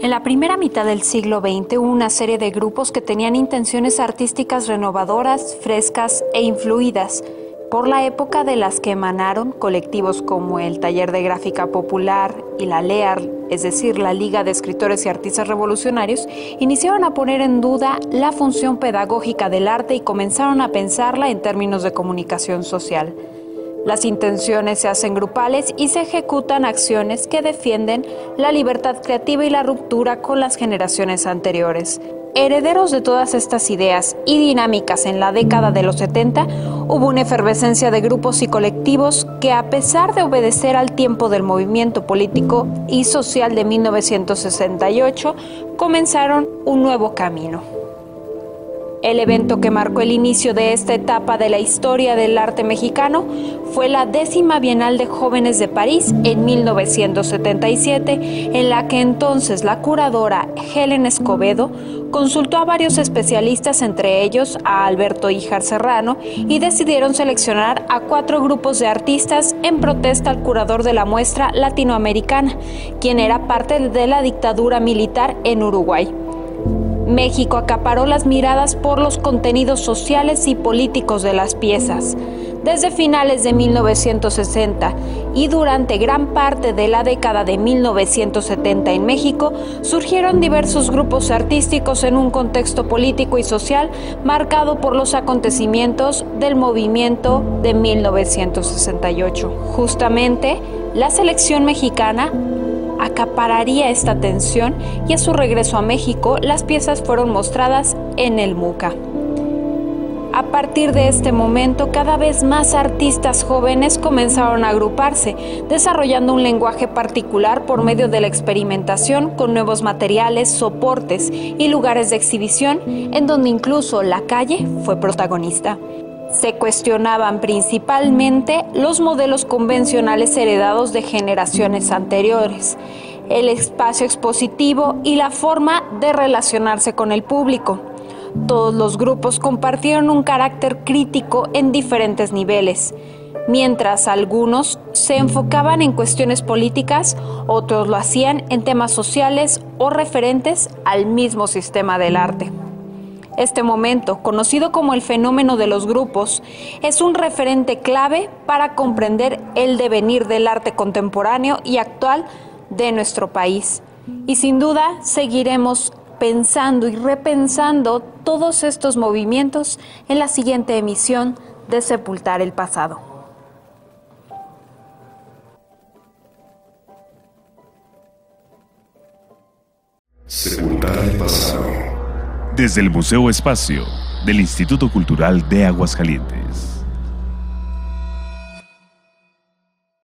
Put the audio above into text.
En la primera mitad del siglo XX hubo una serie de grupos que tenían intenciones artísticas renovadoras, frescas e influidas por la época de las que emanaron colectivos como el Taller de Gráfica Popular y la LEAR, es decir, la Liga de Escritores y Artistas Revolucionarios, iniciaron a poner en duda la función pedagógica del arte y comenzaron a pensarla en términos de comunicación social. Las intenciones se hacen grupales y se ejecutan acciones que defienden la libertad creativa y la ruptura con las generaciones anteriores. Herederos de todas estas ideas y dinámicas en la década de los 70, hubo una efervescencia de grupos y colectivos que a pesar de obedecer al tiempo del movimiento político y social de 1968, comenzaron un nuevo camino. El evento que marcó el inicio de esta etapa de la historia del arte mexicano fue la décima Bienal de Jóvenes de París en 1977, en la que entonces la curadora Helen Escobedo consultó a varios especialistas, entre ellos a Alberto Ijar Serrano, y decidieron seleccionar a cuatro grupos de artistas en protesta al curador de la muestra latinoamericana, quien era parte de la dictadura militar en Uruguay. México acaparó las miradas por los contenidos sociales y políticos de las piezas. Desde finales de 1960 y durante gran parte de la década de 1970 en México, surgieron diversos grupos artísticos en un contexto político y social marcado por los acontecimientos del movimiento de 1968. Justamente, la selección mexicana acapararía esta atención y a su regreso a México las piezas fueron mostradas en el MUCA. A partir de este momento, cada vez más artistas jóvenes comenzaron a agruparse, desarrollando un lenguaje particular por medio de la experimentación con nuevos materiales, soportes y lugares de exhibición, en donde incluso la calle fue protagonista. Se cuestionaban principalmente los modelos convencionales heredados de generaciones anteriores, el espacio expositivo y la forma de relacionarse con el público. Todos los grupos compartieron un carácter crítico en diferentes niveles. Mientras algunos se enfocaban en cuestiones políticas, otros lo hacían en temas sociales o referentes al mismo sistema del arte. Este momento, conocido como el fenómeno de los grupos, es un referente clave para comprender el devenir del arte contemporáneo y actual de nuestro país. Y sin duda seguiremos pensando y repensando todos estos movimientos en la siguiente emisión de Sepultar el Pasado. Sepultar el pasado desde el Museo Espacio del Instituto Cultural de Aguascalientes.